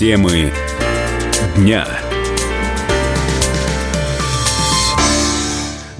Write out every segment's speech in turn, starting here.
Темы дня.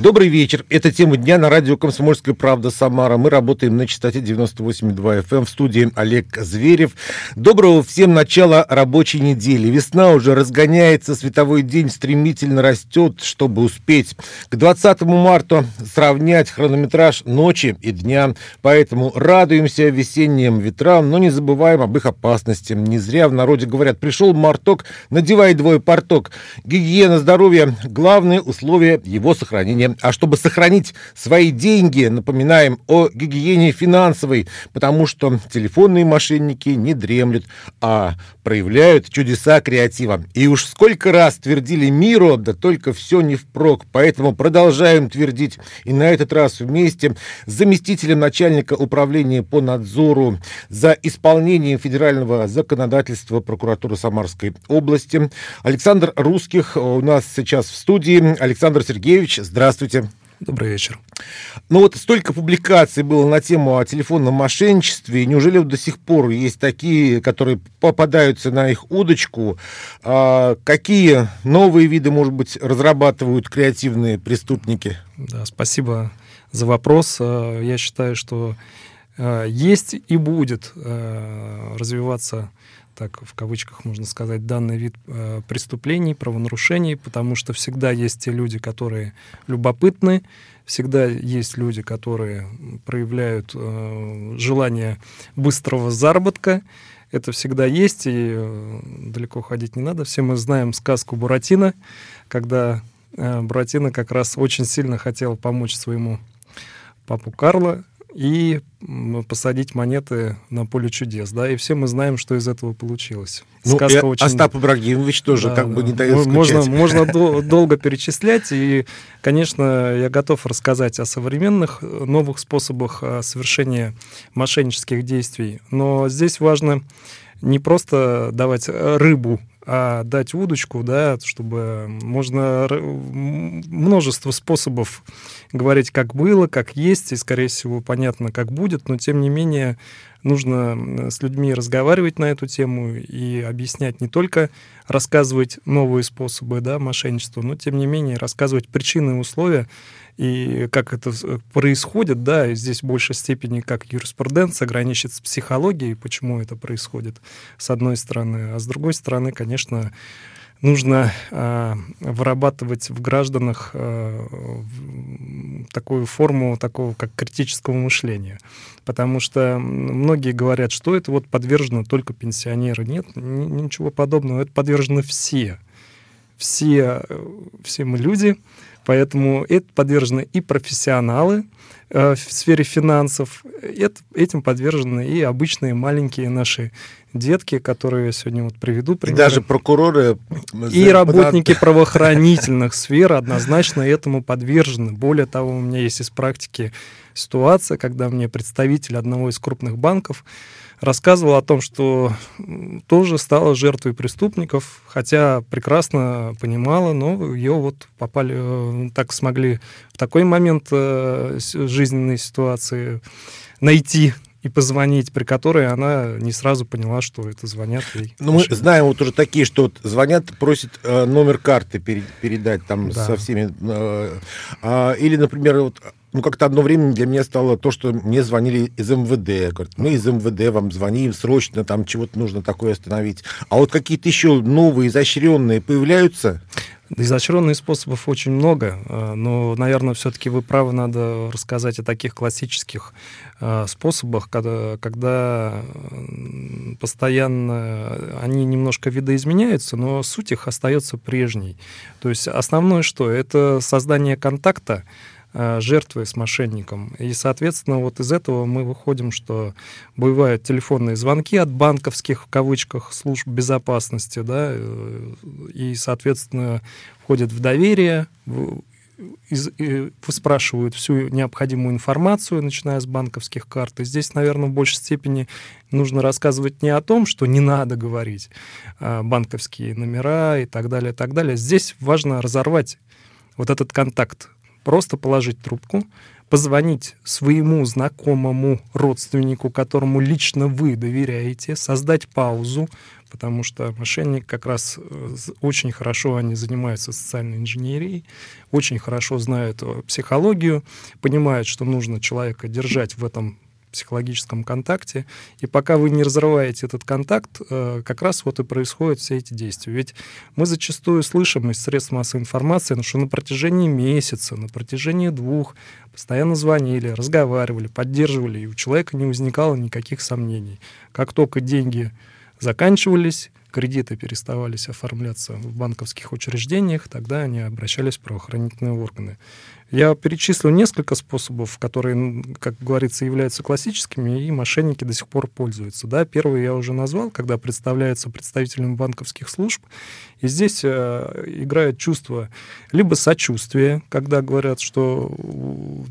Добрый вечер. Это тема дня на радио «Комсомольская правда» Самара. Мы работаем на частоте 98,2 FM в студии Олег Зверев. Доброго всем начала рабочей недели. Весна уже разгоняется, световой день стремительно растет, чтобы успеть к 20 марта сравнять хронометраж ночи и дня. Поэтому радуемся весенним ветрам, но не забываем об их опасности. Не зря в народе говорят, пришел марток, надевай двое порток. Гигиена здоровья – главное условие его сохранения а чтобы сохранить свои деньги, напоминаем о гигиене финансовой, потому что телефонные мошенники не дремлют, а проявляют чудеса креатива. И уж сколько раз твердили миру, да только все не впрок. Поэтому продолжаем твердить. И на этот раз вместе с заместителем начальника управления по надзору за исполнением федерального законодательства прокуратуры Самарской области Александр Русских у нас сейчас в студии. Александр Сергеевич, здравствуйте. Здравствуйте. Добрый вечер. Ну вот столько публикаций было на тему о телефонном мошенничестве. Неужели до сих пор есть такие, которые попадаются на их удочку? А какие новые виды, может быть, разрабатывают креативные преступники? Да, спасибо за вопрос. А, я считаю, что а, есть и будет а, развиваться так в кавычках можно сказать, данный вид э, преступлений, правонарушений, потому что всегда есть те люди, которые любопытны, всегда есть люди, которые проявляют э, желание быстрого заработка. Это всегда есть, и э, далеко ходить не надо. Все мы знаем сказку Буратино, когда э, Буратино как раз очень сильно хотел помочь своему папу Карло, и посадить монеты на поле чудес, да, и все мы знаем, что из этого получилось. Ну, Сказка очень... Остап Ибрагимович тоже да, как да. бы не дает Можно, можно долго перечислять, и, конечно, я готов рассказать о современных новых способах э, совершения мошеннических действий, но здесь важно не просто давать рыбу а дать удочку, да, чтобы можно множество способов говорить, как было, как есть, и, скорее всего, понятно, как будет, но, тем не менее, нужно с людьми разговаривать на эту тему и объяснять не только рассказывать новые способы да, мошенничества, но, тем не менее, рассказывать причины и условия, и как это происходит, да, и здесь в большей степени как юриспруденция граничит с психологией, почему это происходит, с одной стороны, а с другой стороны, конечно, нужно э, вырабатывать в гражданах э, такую форму такого как критического мышления. Потому что многие говорят, что это вот подвержено только пенсионеры. Нет, ничего подобного. Это подвержены все. Все, э, все мы люди, Поэтому это подвержены и профессионалы э, в сфере финансов, это, этим подвержены и обычные маленькие наши детки, которые я сегодня вот приведу. Примеры. И даже прокуроры. И работники правоохранительных сфер однозначно этому подвержены. Более того, у меня есть из практики ситуация, когда мне представитель одного из крупных банков рассказывала о том, что тоже стала жертвой преступников, хотя прекрасно понимала, но ее вот попали, э, так смогли в такой момент э, жизненной ситуации найти и позвонить, при которой она не сразу поняла, что это звонят ей. Ну, мы знаем вот уже такие, что вот звонят, просят э, номер карты пере, передать там да. со всеми. Э, э, или, например, вот ну, как-то одно время для меня стало то, что мне звонили из МВД. Говорят, мы из МВД вам звоним, срочно там чего-то нужно такое остановить. А вот какие-то еще новые, изощренные появляются? Изощренных способов очень много, э, но, наверное, все-таки вы правы, надо рассказать о таких классических э, способах, когда, когда постоянно они немножко видоизменяются, но суть их остается прежней. То есть основное что? Это создание контакта, Э, жертвы с мошенником. И, соответственно, вот из этого мы выходим, что бывают телефонные звонки от банковских, в кавычках, служб безопасности, да, э, и, соответственно, входят в доверие, спрашивают всю необходимую информацию, начиная с банковских карт. И здесь, наверное, в большей степени нужно рассказывать не о том, что не надо говорить а банковские номера и так далее, и так далее. Здесь важно разорвать вот этот контакт просто положить трубку, позвонить своему знакомому родственнику, которому лично вы доверяете, создать паузу, потому что мошенник как раз э, очень хорошо они занимаются социальной инженерией, очень хорошо знают э, психологию, понимают, что нужно человека держать в этом психологическом контакте. И пока вы не разрываете этот контакт, э, как раз вот и происходят все эти действия. Ведь мы зачастую слышим из средств массовой информации, что на протяжении месяца, на протяжении двух постоянно звонили, разговаривали, поддерживали, и у человека не возникало никаких сомнений. Как только деньги заканчивались, кредиты переставались оформляться в банковских учреждениях, тогда они обращались в правоохранительные органы. Я перечислил несколько способов, которые, как говорится, являются классическими, и мошенники до сих пор пользуются. Да, первый я уже назвал, когда представляются представителями банковских служб, и здесь э, играет чувство либо сочувствия, когда говорят, что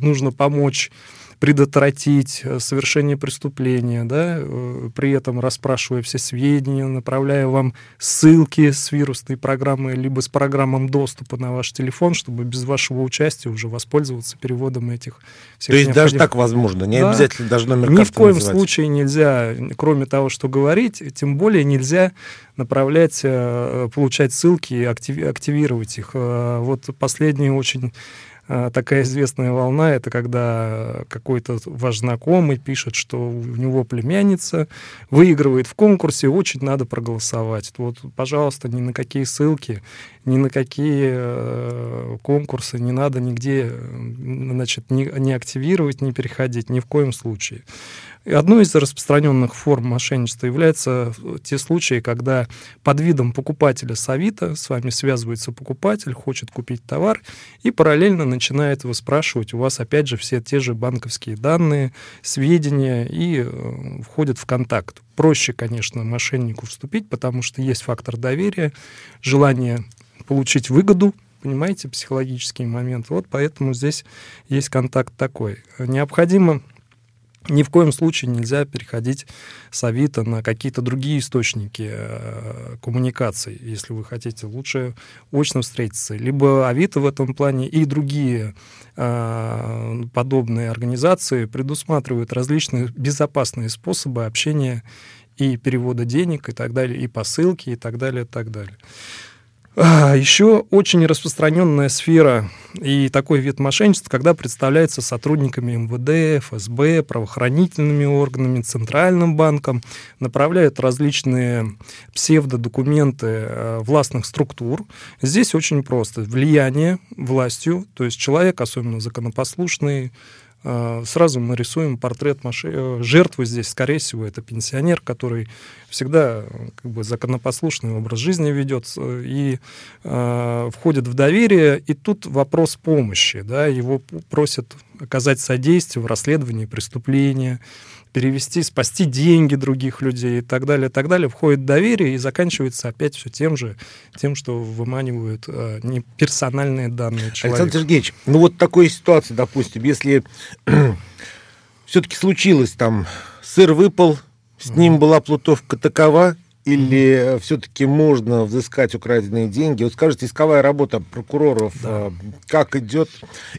нужно помочь предотвратить э, совершение преступления, да, э, при этом расспрашивая все сведения, направляя вам ссылки с вирусной программы, либо с программам доступа на ваш телефон, чтобы без вашего участия уже воспользоваться переводом этих всех То есть даже так возможно, не да. обязательно даже номер Ни в коем называть. случае нельзя, кроме того, что говорить, тем более нельзя направлять, э, получать ссылки и активировать их. Вот последний очень такая известная волна, это когда какой-то ваш знакомый пишет, что у него племянница выигрывает в конкурсе, очень надо проголосовать. Вот, пожалуйста, ни на какие ссылки, ни на какие э, конкурсы не надо нигде значит, не, не активировать, не переходить, ни в коем случае. И одной из распространенных форм мошенничества являются э, те случаи, когда под видом покупателя с Авито с вами связывается покупатель, хочет купить товар и параллельно начинает его спрашивать у вас, опять же, все те же банковские данные, сведения и э, входит в контакт. Проще, конечно, мошеннику вступить, потому что есть фактор доверия, желание получить выгоду, понимаете, психологический момент. Вот поэтому здесь есть контакт такой. Необходимо ни в коем случае нельзя переходить с Авито на какие-то другие источники э, коммуникаций, если вы хотите. Лучше очно встретиться. Либо Авито в этом плане и другие э, подобные организации предусматривают различные безопасные способы общения и перевода денег и так далее, и посылки и так далее, и так далее. А, Еще очень распространенная сфера и такой вид мошенничества, когда представляется сотрудниками МВД, ФСБ, правоохранительными органами, Центральным банком, направляют различные псевдодокументы э, властных структур. Здесь очень просто. Влияние властью, то есть человек, особенно законопослушный, сразу мы рисуем портрет маши... Э, жертвы здесь, скорее всего, это пенсионер, который всегда как бы законопослушный образ жизни ведет и э, входит в доверие. И тут вопрос помощи, да, его просят оказать содействие в расследовании преступления, перевести, спасти деньги других людей и так далее, и так далее, входит доверие и заканчивается опять все тем же, тем, что выманивают э, не персональные данные человека. Александр Сергеевич, ну вот такой ситуации, допустим, если все-таки случилось там, сыр выпал, с ним была плутовка такова, или mm все-таки можно взыскать украденные деньги? Вот скажите, исковая работа прокуроров да. как идет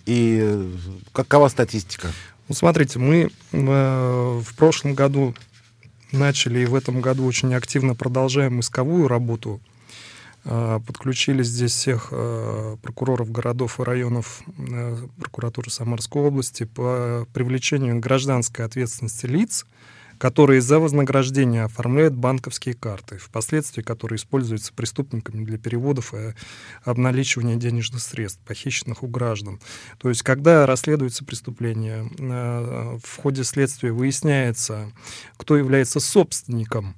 и какова статистика? Ну, смотрите, мы э, в прошлом году начали и в этом году очень активно продолжаем исковую работу. Э, подключили здесь всех э, прокуроров городов и районов э, прокуратуры Самарской области по привлечению гражданской ответственности лиц, которые за вознаграждение оформляют банковские карты, впоследствии которые используются преступниками для переводов и обналичивания денежных средств, похищенных у граждан. То есть, когда расследуется преступление, э, в ходе следствия выясняется, кто является собственником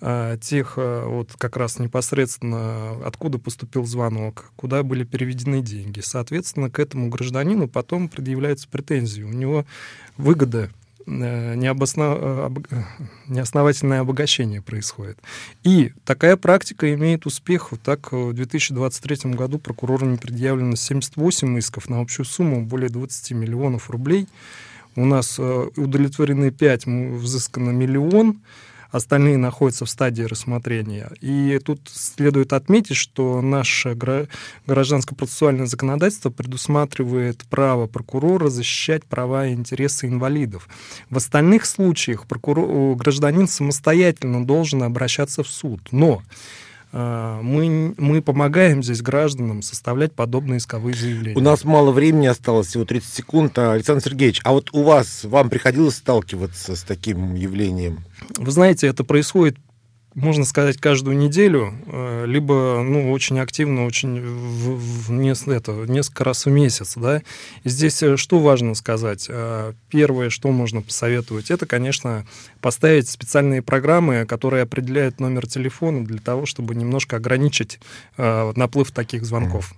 э, тех э, вот как раз непосредственно откуда поступил звонок, куда были переведены деньги. Соответственно, к этому гражданину потом предъявляются претензии. У него выгода необоснов... Э, неосновательное обогащение происходит. И такая практика имеет успех. Так, в 2023 году прокурорами предъявлено 78 исков на общую сумму более 20 миллионов рублей. У нас э, удовлетворены 5, взыскано миллион. Остальные находятся в стадии рассмотрения. И тут следует отметить, что наше гражданско-процессуальное законодательство предусматривает право прокурора защищать права и интересы инвалидов. В остальных случаях прокурор, гражданин самостоятельно должен обращаться в суд. Но мы, мы помогаем здесь гражданам составлять подобные исковые заявления. У нас мало времени осталось, всего 30 секунд. А, Александр Сергеевич, а вот у вас, вам приходилось сталкиваться с таким явлением? Вы знаете, это происходит можно сказать, каждую неделю, э, либо ну, очень активно, очень в, в, в, это, несколько раз в месяц. Да? И здесь э, что важно сказать? Э, первое, что можно посоветовать, это, конечно, поставить специальные программы, которые определяют номер телефона для того, чтобы немножко ограничить наплыв таких звонков.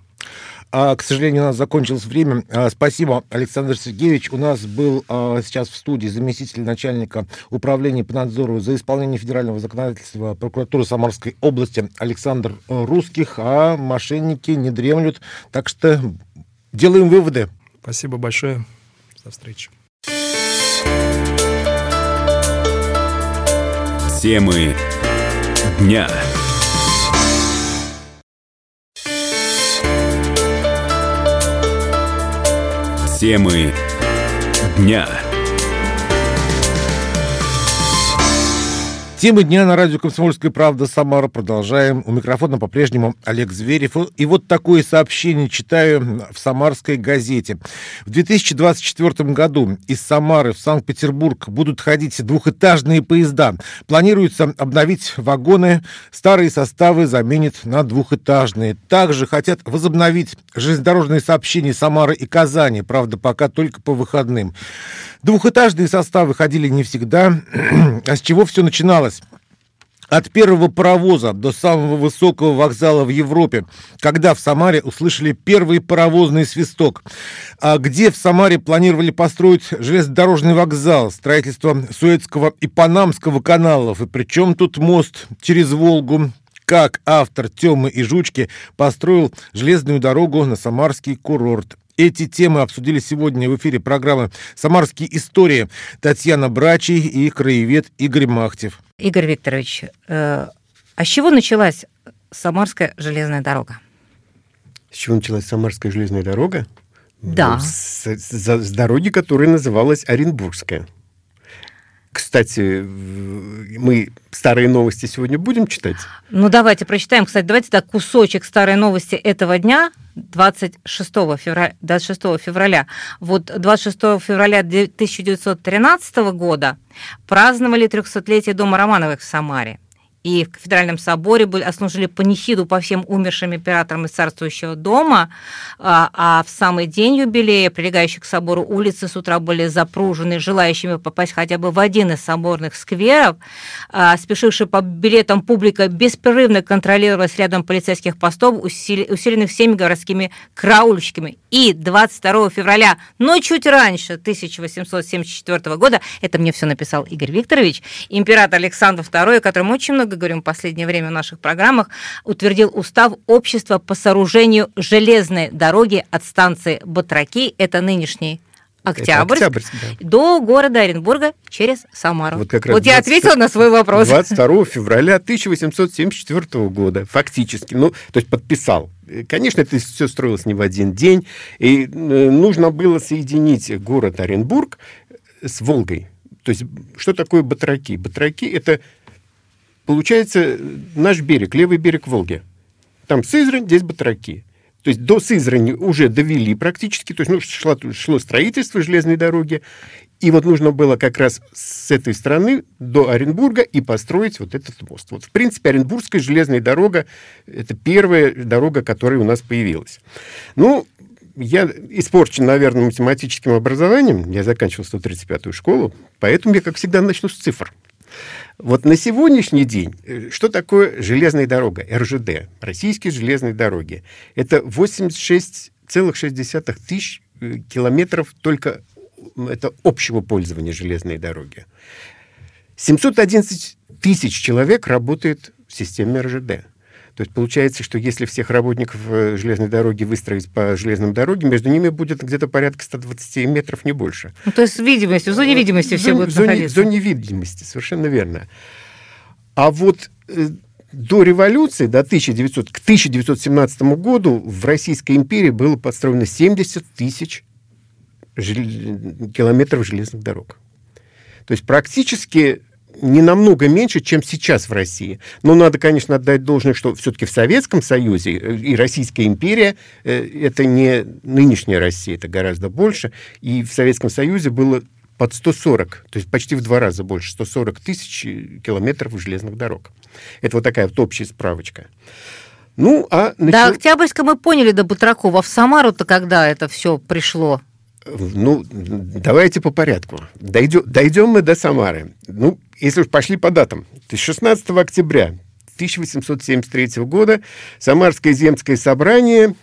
А, к сожалению, у нас закончилось время. А, спасибо, Александр Сергеевич. У нас был а, сейчас в студии заместитель начальника управления по надзору за исполнение федерального законодательства прокуратуры Самарской области Александр Русских, а мошенники не дремлют. Так что делаем выводы. Спасибо большое. До встречи. Темы дня. Темы дня. Темы дня на радио «Комсомольская правда» Самара. Продолжаем. У микрофона по-прежнему Олег Зверев. И вот такое сообщение читаю в «Самарской газете». В 2024 году из Самары в Санкт-Петербург будут ходить двухэтажные поезда. Планируется обновить вагоны. Старые составы заменят на двухэтажные. Также хотят возобновить железнодорожные сообщения Самары и Казани. Правда, пока только по выходным. Двухэтажные составы ходили не всегда. а с чего все начиналось? От первого паровоза до самого высокого вокзала в Европе, когда в Самаре услышали первый паровозный свисток. А где в Самаре планировали построить железнодорожный вокзал, строительство Суэцкого и Панамского каналов, и причем тут мост через Волгу, как автор «Темы и жучки» построил железную дорогу на Самарский курорт. Эти темы обсудили сегодня в эфире программы «Самарские истории» Татьяна Брачий и краевед Игорь Махтев. Игорь Викторович, э, а с чего началась Самарская железная дорога? С чего началась Самарская железная дорога? Да. Ну, с, с, с дороги, которая называлась Оренбургская. Кстати, мы старые новости сегодня будем читать? Ну, давайте прочитаем. Кстати, давайте так кусочек старой новости этого дня – 26 февраля, 26 февраля. Вот 26 февраля 1913 года праздновали 300-летие Дома Романовых в Самаре и в Кафедральном соборе были, ослужили панихиду по всем умершим императорам из царствующего дома, а, а в самый день юбилея, прилегающие к собору улицы с утра были запружены желающими попасть хотя бы в один из соборных скверов. А, спешившая по билетам публика беспрерывно контролировалась рядом полицейских постов, усиленных всеми городскими краульщиками. И 22 февраля, но чуть раньше, 1874 года, это мне все написал Игорь Викторович, император Александр II, которому очень много говорим в последнее время в наших программах, утвердил устав общества по сооружению железной дороги от станции Батраки, это нынешний Октябрьск, Октябрьск да. до города Оренбурга через Самару. Вот, как раз вот 20, я ответила на свой вопрос. 22 февраля 1874 года, фактически, ну, то есть подписал. Конечно, это все строилось не в один день, и э, нужно было соединить город Оренбург с Волгой. То есть, что такое батраки? Батраки – это получается наш берег, левый берег Волги. Там Сызрань, здесь Батраки. То есть до Сызрани уже довели практически, то есть ну, шло, шло строительство железной дороги, и вот нужно было как раз с этой стороны до Оренбурга и построить вот этот мост. Вот, в принципе, Оренбургская железная дорога – это первая дорога, которая у нас появилась. Ну, я испорчен, наверное, математическим образованием. Я заканчивал 135-ю школу, поэтому я, как всегда, начну с цифр. Вот на сегодняшний день, э, что такое железная дорога, РЖД, российские железные дороги? Это 86,6 тысяч э, километров только это общего пользования железной дороги. 711 тысяч человек работает в системе РЖД. То есть получается, что если всех работников э, железной дороги выстроить по железным дорогам, между ними будет где-то порядка 120 метров, не больше. Ну, то есть видимость, в зоне видимости все будут в зоне, находиться. В зоне видимости, совершенно верно. А вот э, до революции, до 1900, к 1917 году в Российской империи было построено 70 тысяч жел... километров железных дорог. То есть практически не намного меньше, чем сейчас в России. Но надо, конечно, отдать должное, что все-таки в Советском Союзе и Российская империя э, это не нынешняя Россия, это гораздо больше. И в Советском Союзе было под 140, то есть почти в два раза больше, 140 тысяч километров железных дорог. Это вот такая вот общая справочка. Ну, а... Начал... Да, Октябрьска мы поняли до Батракова. В Самару-то когда это все пришло? Ну, давайте по порядку. Дойдем, дойдем мы до Самары. Ну, если уж пошли по датам. 16 октября 1873 года Самарское земское собрание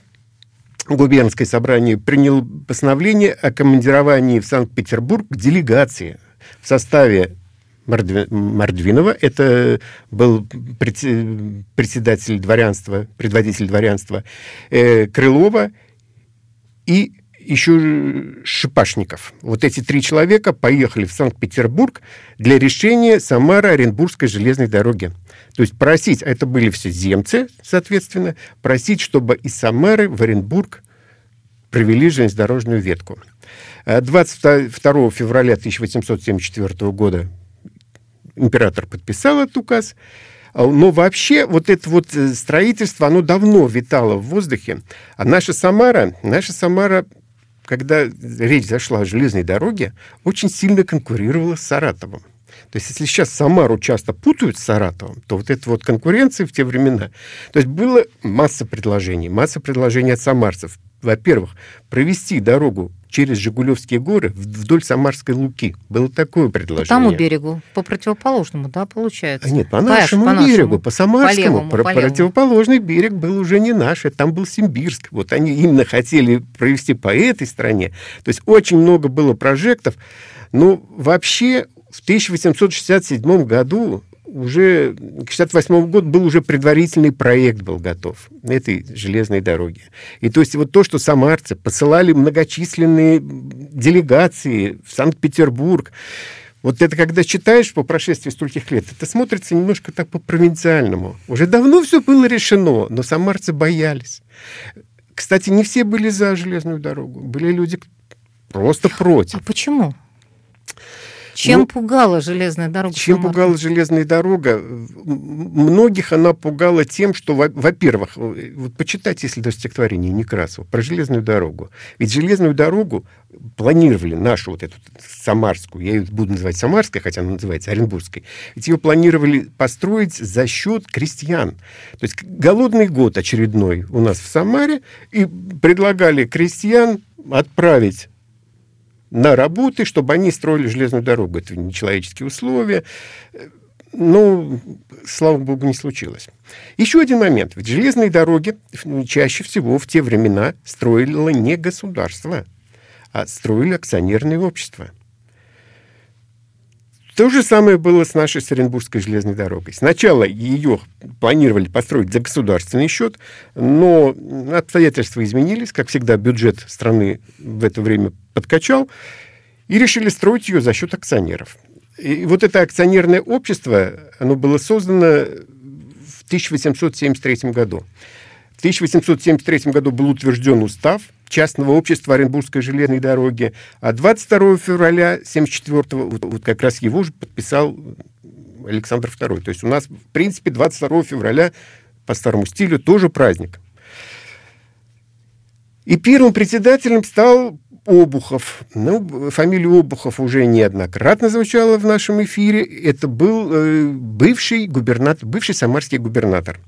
губернское собрание приняло постановление о командировании в Санкт-Петербург делегации в составе Мордвинова, это был председатель дворянства, предводитель дворянства э, Крылова и еще Шипашников. Вот эти три человека поехали в Санкт-Петербург для решения Самара-Оренбургской железной дороги. То есть просить, а это были все земцы, соответственно, просить, чтобы из Самары в Оренбург провели железнодорожную ветку. 22 э, февраля 1874 года император подписал этот указ, а, но вообще вот это вот э, строительство, оно давно витало в воздухе. А наша Самара, наша Самара, когда речь зашла о железной дороге, очень сильно конкурировала с Саратовым. То есть, если сейчас Самару часто путают с Саратовым, то вот эта вот конкуренция в те времена... То есть, было масса предложений, масса предложений от самарцев во-первых, провести дорогу через Жигулевские горы вдоль Самарской Луки. Было такое предложение. По тому берегу, по противоположному, да, получается? Нет, по нашему, по нашему берегу, по Самарскому. По левому, по противоположный берег был уже не наш, там был Симбирск. Вот они именно хотели провести по этой стране. То есть очень много было прожектов. Но вообще в 1867 году уже к 68 году был уже предварительный проект был готов этой железной дороги. И то есть вот то, что самарцы посылали многочисленные делегации в Санкт-Петербург, вот это когда читаешь по прошествии стольких лет, это смотрится немножко так по-провинциальному. Уже давно все было решено, но самарцы боялись. Кстати, не все были за железную дорогу. Были люди просто против. А почему? Чем ну, пугала железная дорога? Чем пугала железная дорога? Многих она пугала тем, что, во-первых, вот почитайте, если даже стихотворение Некрасова, про железную дорогу. Ведь железную дорогу планировали нашу вот эту Самарскую, я ее буду называть Самарской, хотя она называется Оренбургской, ведь ее планировали построить за счет крестьян. То есть голодный год очередной у нас в Самаре, и предлагали крестьян отправить на работы, чтобы они строили железную дорогу. Это нечеловеческие условия. Ну, слава богу, не случилось. Еще один момент. Ведь железные дороги чаще всего в те времена строило не государство, а строили акционерные общества. То же самое было с нашей Саренбургской железной дорогой. Сначала ее планировали построить за государственный счет, но обстоятельства изменились. Как всегда, бюджет страны в это время подкачал, и решили строить ее за счет акционеров. И вот это акционерное общество, оно было создано в 1873 году. В 1873 году был утвержден устав частного общества Оренбургской железной дороги, а 22 февраля 1974 вот, вот как раз его же подписал Александр II. То есть у нас, в принципе, 22 февраля по старому стилю тоже праздник. И первым председателем стал Обухов. Ну, фамилия Обухов уже неоднократно звучала в нашем эфире. Это был э, бывший губернатор, бывший самарский губернатор.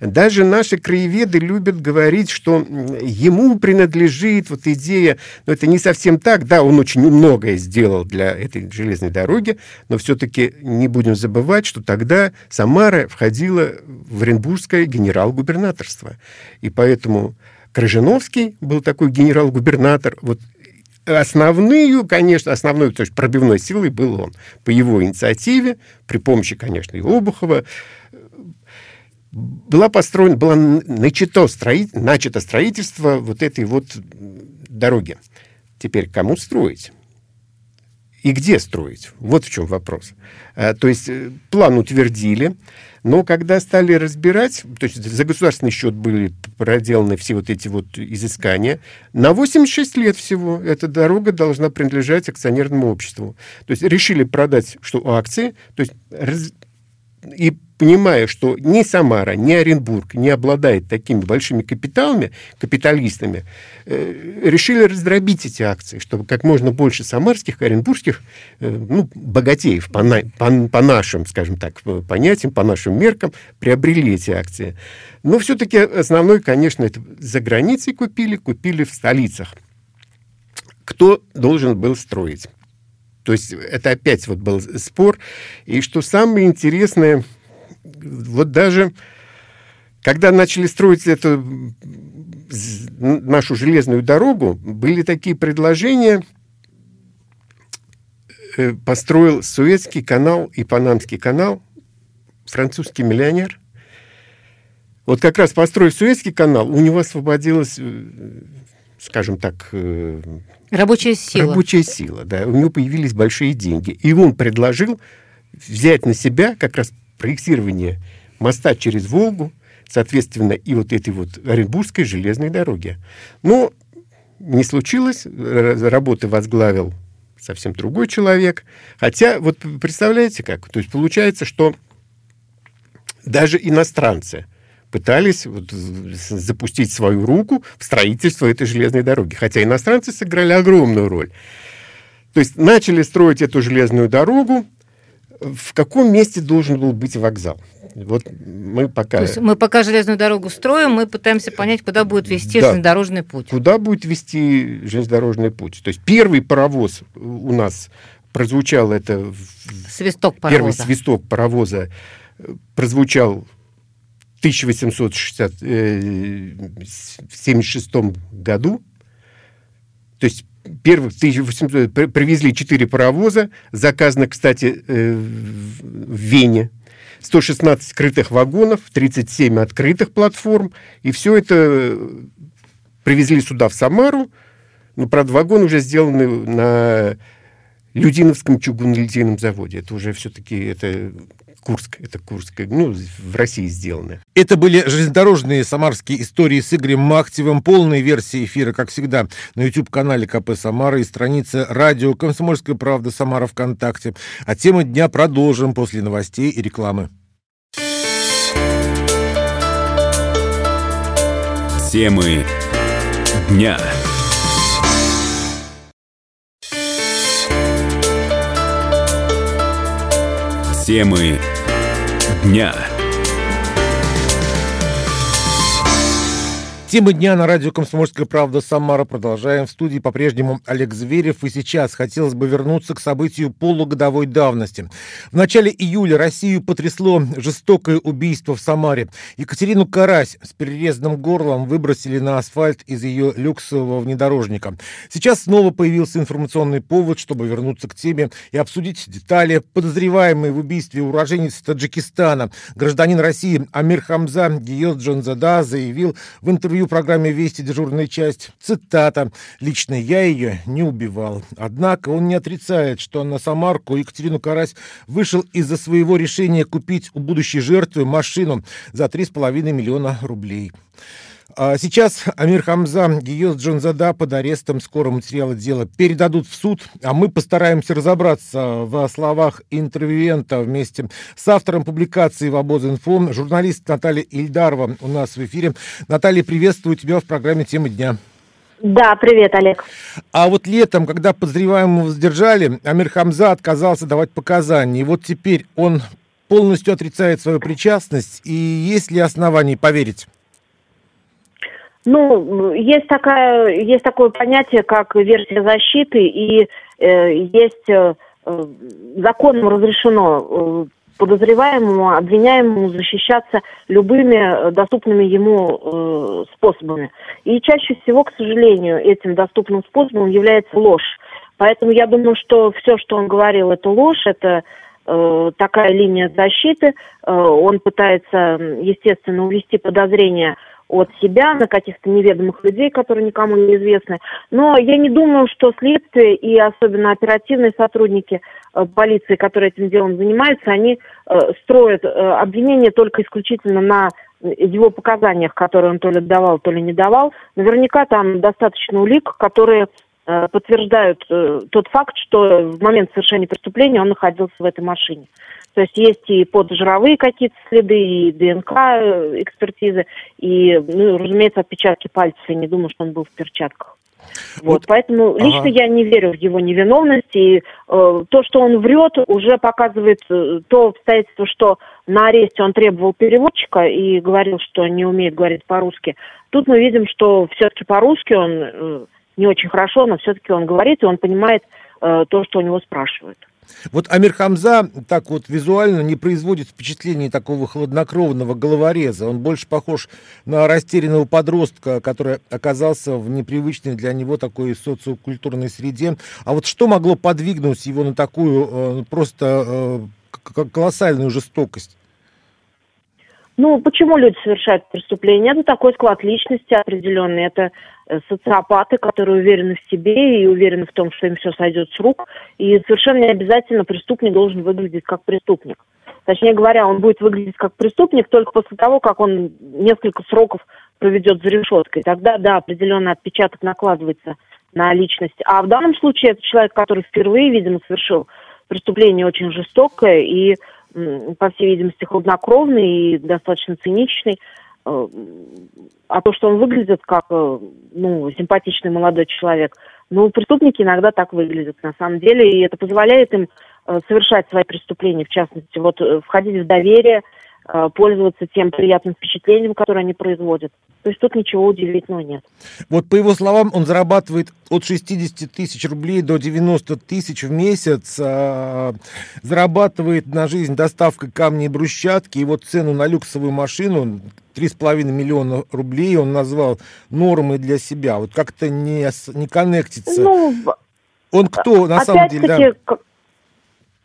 Даже наши краеведы любят говорить, что ему принадлежит вот идея, но это не совсем так. Да, он очень многое сделал для этой железной дороги, но все-таки не будем забывать, что тогда Самара входила в Оренбургское генерал-губернаторство. И поэтому Крыжиновский был такой генерал-губернатор. Вот основную, конечно, основной, то есть пробивной силой был он. По его инициативе, при помощи, конечно, и Обухова, была построена, было начато, строить, начато строительство вот этой вот дороги. Теперь кому строить? И где строить. Вот в чем вопрос. Э, то есть э, план утвердили, но когда стали разбирать, то есть за государственный счет были проделаны все вот эти вот изыскания, на 86 лет всего эта дорога должна принадлежать акционерному обществу. То есть решили продать что акции, то есть и понимая, что ни Самара, ни Оренбург не обладает такими большими капиталами, капиталистами, э, решили раздробить эти акции, чтобы как можно больше самарских, оренбургских, э, ну, богатеев по, на, по, по нашим, скажем так, понятиям, по нашим меркам, приобрели эти акции. Но все-таки основной, конечно, это за границей купили, купили в столицах. Кто должен был строить? То есть это опять вот был спор. И что самое интересное, вот даже когда начали строить эту нашу железную дорогу, были такие предложения, э, построил Суэцкий канал и Панамский канал французский миллионер. Вот как раз построив Суэцкий канал, у него освободилось, э, скажем так, э, Рабочая сила. Рабочая сила, да. У него появились большие деньги. И он предложил взять на себя как раз проектирование моста через Волгу, соответственно, и вот этой вот Оренбургской железной дороги. Но не случилось. Работы возглавил совсем другой человек. Хотя, вот представляете как? То есть получается, что даже иностранцы – пытались вот запустить свою руку в строительство этой железной дороги. Хотя иностранцы сыграли огромную роль. То есть начали строить эту железную дорогу. В каком месте должен был быть вокзал? Вот мы пока... То есть мы пока железную дорогу строим, мы пытаемся понять, куда будет вести да. железнодорожный путь. Куда будет вести железнодорожный путь. То есть первый паровоз у нас прозвучал, это... Свисток паровоза. Первый свисток паровоза прозвучал 1876 э, году, то есть первых 1800 привезли 4 паровоза, заказано, кстати, э, в Вене, 116 скрытых вагонов, 37 открытых платформ, и все это привезли сюда, в Самару, но, правда, вагон уже сделаны на Людиновском чугунолитейном заводе. Это уже все-таки это Курск, это Курск, ну, в России сделаны. Это были железнодорожные самарские истории с Игорем Махтевым. Полные версии эфира, как всегда, на YouTube-канале КП Самара и странице радио «Комсомольская правда» Самара ВКонтакте. А темы дня продолжим после новостей и рекламы. Темы дня. Темы дня. Тема дня на радио «Комсомольская правда» Самара. Продолжаем. В студии по-прежнему Олег Зверев. И сейчас хотелось бы вернуться к событию полугодовой давности. В начале июля Россию потрясло жестокое убийство в Самаре. Екатерину Карась с перерезанным горлом выбросили на асфальт из ее люксового внедорожника. Сейчас снова появился информационный повод, чтобы вернуться к теме и обсудить детали. Подозреваемый в убийстве уроженец Таджикистана, гражданин России Амир Хамза Гиозджанзада заявил в интервью интервью программе «Вести. Дежурная часть». Цитата. «Лично я ее не убивал. Однако он не отрицает, что на Самарку Екатерину Карась вышел из-за своего решения купить у будущей жертвы машину за 3,5 миллиона рублей». А сейчас Амир Хамза, Гиос Джонзада под арестом. Скоро материалы дела передадут в суд, а мы постараемся разобраться в словах интервьюента вместе с автором публикации в Обоз.Инфо, журналист Наталья Ильдарова у нас в эфире. Наталья, приветствую тебя в программе «Тема дня». Да, привет, Олег. А вот летом, когда подозреваемого задержали, Амир Хамза отказался давать показания. И вот теперь он полностью отрицает свою причастность. И есть ли основания поверить? Ну, есть, такая, есть такое понятие, как версия защиты, и э, есть э, законом разрешено э, подозреваемому, обвиняемому защищаться любыми доступными ему э, способами. И чаще всего, к сожалению, этим доступным способом является ложь. Поэтому я думаю, что все, что он говорил, это ложь, это э, такая линия защиты. Э, он пытается, естественно, увести подозрения от себя на каких-то неведомых людей, которые никому не известны. Но я не думаю, что следствие и особенно оперативные сотрудники э, полиции, которые этим делом занимаются, они э, строят э, обвинения только исключительно на его показаниях, которые он то ли давал, то ли не давал. Наверняка там достаточно улик, которые подтверждают тот факт, что в момент совершения преступления он находился в этой машине. То есть есть и поджировые какие-то следы, и ДНК э, экспертизы, и, ну, разумеется, отпечатки пальцев. Я не думаю, что он был в перчатках. Вот, вот поэтому ага. лично я не верю в его невиновность, и э, то, что он врет, уже показывает э, то обстоятельство, что на аресте он требовал переводчика и говорил, что не умеет говорить по-русски. Тут мы видим, что все-таки по-русски он э, не очень хорошо, но все-таки он говорит, и он понимает э, то, что у него спрашивают. Вот Амир Хамза так вот визуально не производит впечатления такого хладнокровного головореза. Он больше похож на растерянного подростка, который оказался в непривычной для него такой социокультурной среде. А вот что могло подвигнуть его на такую э, просто э, колоссальную жестокость? Ну, почему люди совершают преступления? Это такой склад личности определенный. Это социопаты, которые уверены в себе и уверены в том, что им все сойдет с рук. И совершенно не обязательно преступник должен выглядеть как преступник. Точнее говоря, он будет выглядеть как преступник только после того, как он несколько сроков проведет за решеткой. Тогда, да, определенный отпечаток накладывается на личность. А в данном случае это человек, который впервые, видимо, совершил преступление очень жестокое и по всей видимости, хладнокровный и достаточно циничный. Э, а то, что он выглядит как э, ну, симпатичный молодой человек, ну, преступники иногда так выглядят на самом деле, и это позволяет им э, совершать свои преступления, в частности, вот входить в доверие, Э, пользоваться тем приятным впечатлением, которое они производят. То есть тут ничего удивительного нет. Вот по его словам, он зарабатывает от 60 тысяч рублей до 90 тысяч в месяц, а, зарабатывает на жизнь доставкой камней и брусчатки, и вот цену на люксовую машину 3,5 миллиона рублей он назвал нормой для себя. Вот как-то не, не коннектится. Ну, он кто на самом деле? Да?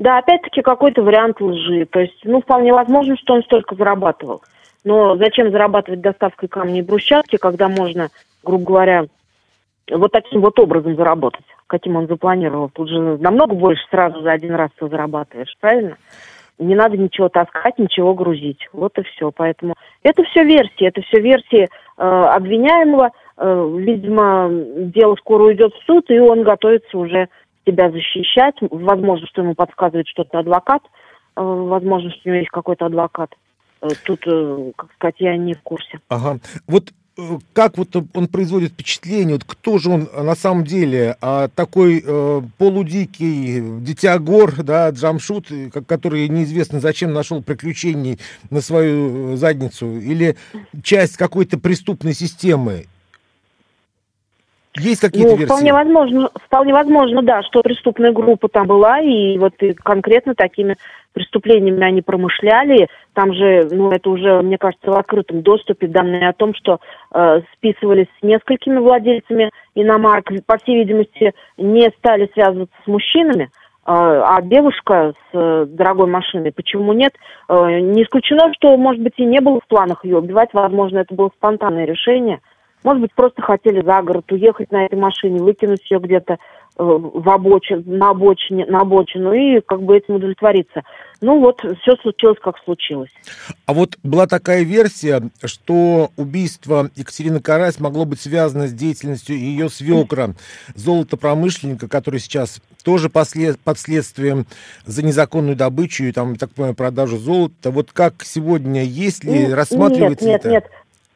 Да, опять-таки какой-то вариант лжи. То есть, ну, вполне возможно, что он столько зарабатывал. Но зачем зарабатывать доставкой камней и брусчатки, когда можно, грубо говоря, вот таким вот образом заработать, каким он запланировал. Тут же намного больше сразу за один раз ты зарабатываешь, правильно? Не надо ничего таскать, ничего грузить. Вот и все. Поэтому это все версии, это все версии э, обвиняемого. Э, видимо, дело скоро уйдет в суд, и он готовится уже себя защищать. Возможно, что ему подсказывает что-то адвокат. Э, возможно, что у него есть какой-то адвокат. Э, тут, э, как сказать, я не в курсе. Ага. Вот как вот он производит впечатление, вот кто же он на самом деле, а такой э, полудикий дитя гор, да, Джамшут, который неизвестно зачем нашел приключений на свою задницу, или часть какой-то преступной системы, есть какие-то ну, версии? Вполне возможно, вполне возможно, да, что преступная группа там была, и вот и конкретно такими преступлениями они промышляли. Там же, ну, это уже, мне кажется, в открытом доступе данные о том, что э, списывались с несколькими владельцами иномарок, по всей видимости, не стали связываться с мужчинами, э, а девушка с э, дорогой машиной, почему нет? Э, не исключено, что, может быть, и не было в планах ее убивать, возможно, это было спонтанное решение – может быть, просто хотели за город уехать на этой машине, выкинуть ее где-то э, в обочин, на обочине, на обочину и как бы этим удовлетвориться. Ну вот, все случилось, как случилось. А вот была такая версия, что убийство Екатерины Карась могло быть связано с деятельностью ее свекра, золотопромышленника, который сейчас тоже послед, под следствием за незаконную добычу и, там, так понимаю, продажу золота. Вот как сегодня, есть ли, рассматривается нет, это? Нет,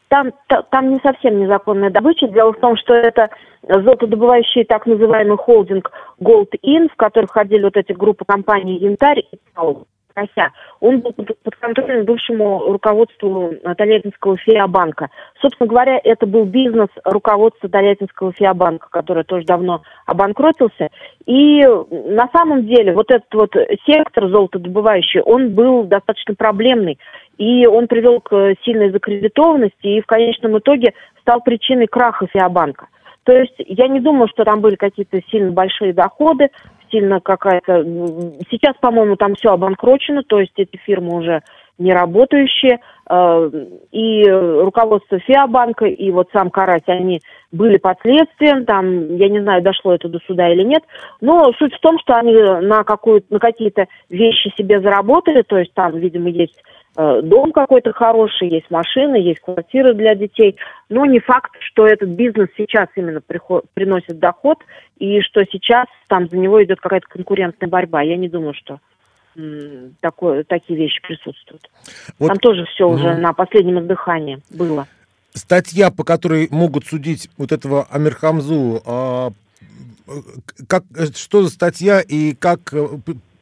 там, там не совсем незаконная добыча. Дело в том, что это золотодобывающий так называемый холдинг Gold In, в который входили вот эти группы компаний «Янтарь» и «Тау». Кося. Он был под, контролем бывшему руководству Тольяттинского Фиабанка. Собственно говоря, это был бизнес руководства Тольяттинского Фиабанка, который тоже давно обанкротился. И на самом деле вот этот вот сектор золотодобывающий, он был достаточно проблемный. И он привел к сильной закредитованности и в конечном итоге стал причиной краха Фиабанка. То есть я не думаю, что там были какие-то сильно большие доходы, сильно какая-то... Сейчас, по-моему, там все обанкрочено, то есть эти фирмы уже не работающие. Э, и руководство Фиабанка, и вот сам Карась, они были последствием, там, я не знаю, дошло это до суда или нет, но суть в том, что они на, какую на какие-то вещи себе заработали, то есть там, видимо, есть дом какой-то хороший, есть машины, есть квартиры для детей, но не факт, что этот бизнес сейчас именно приход, приносит доход, и что сейчас там за него идет какая-то конкурентная борьба. Я не думаю, что такое, такие вещи присутствуют. Вот, Там тоже все уже ну, на последнем издыхании было. Статья, по которой могут судить вот этого Амирхамзу, а, как, что за статья и как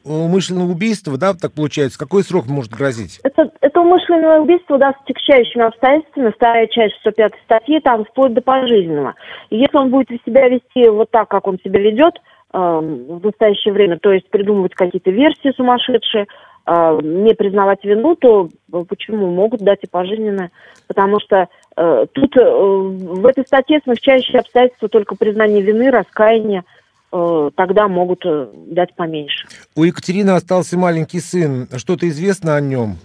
э, умышленное убийство, да, так получается, какой срок может грозить? Это, это умышленное убийство, да, с тягчающими обстоятельствами, вторая часть 105 статьи, там вплоть до пожизненного. Если он будет себя вести вот так, как он себя ведет, в настоящее время, то есть придумывать какие-то версии сумасшедшие, а, не признавать вину, то почему могут дать и пожизненное? Потому что э, тут э, в этой статье смягчающие обстоятельства только признание вины, раскаяние, э, тогда могут дать поменьше. У Екатерины остался маленький сын. Что-то известно о нем?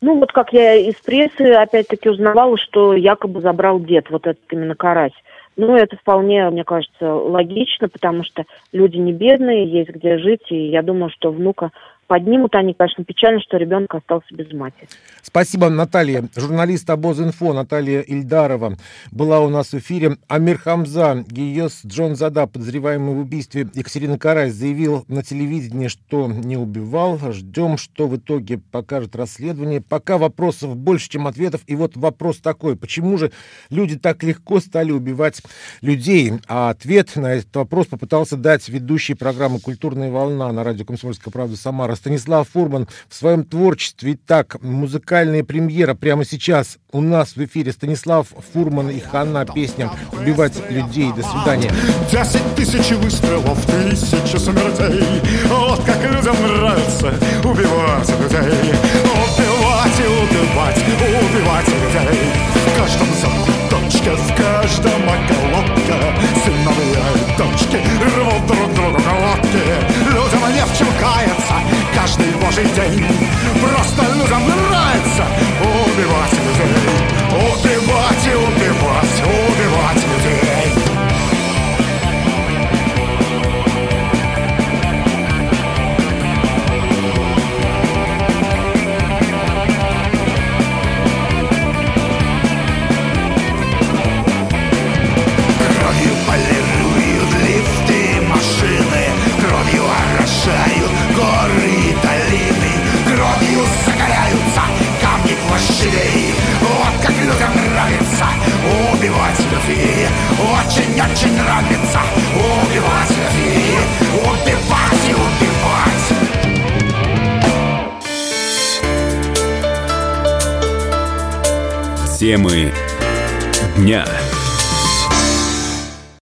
Ну, вот как я из прессы опять-таки узнавала, что якобы забрал дед, вот этот именно карась. Ну, это вполне, мне кажется, логично, потому что люди не бедные, есть где жить, и я думаю, что внука поднимут они, конечно, печально, что ребенок остался без матери. Спасибо, Наталья. Журналист Обоз.Инфо Наталья Ильдарова была у нас в эфире. Амир Хамза, Гиос Джон Зада, подозреваемый в убийстве Екатерины Карась, заявил на телевидении, что не убивал. Ждем, что в итоге покажет расследование. Пока вопросов больше, чем ответов. И вот вопрос такой. Почему же люди так легко стали убивать людей? А ответ на этот вопрос попытался дать ведущий программы «Культурная волна» на радио «Комсомольская правда» Самара Станислав Фурман в своем творчестве. Итак, музыкальная премьера прямо сейчас у нас в эфире. Станислав Фурман и Ханна песня «Убивать людей». До свидания. Десять тысяч выстрелов, тысяча смертей. Вот как людям нравится убивать людей. Убивать и убивать, убивать людей. В каждом закуточке, в каждом околотке każdy дня.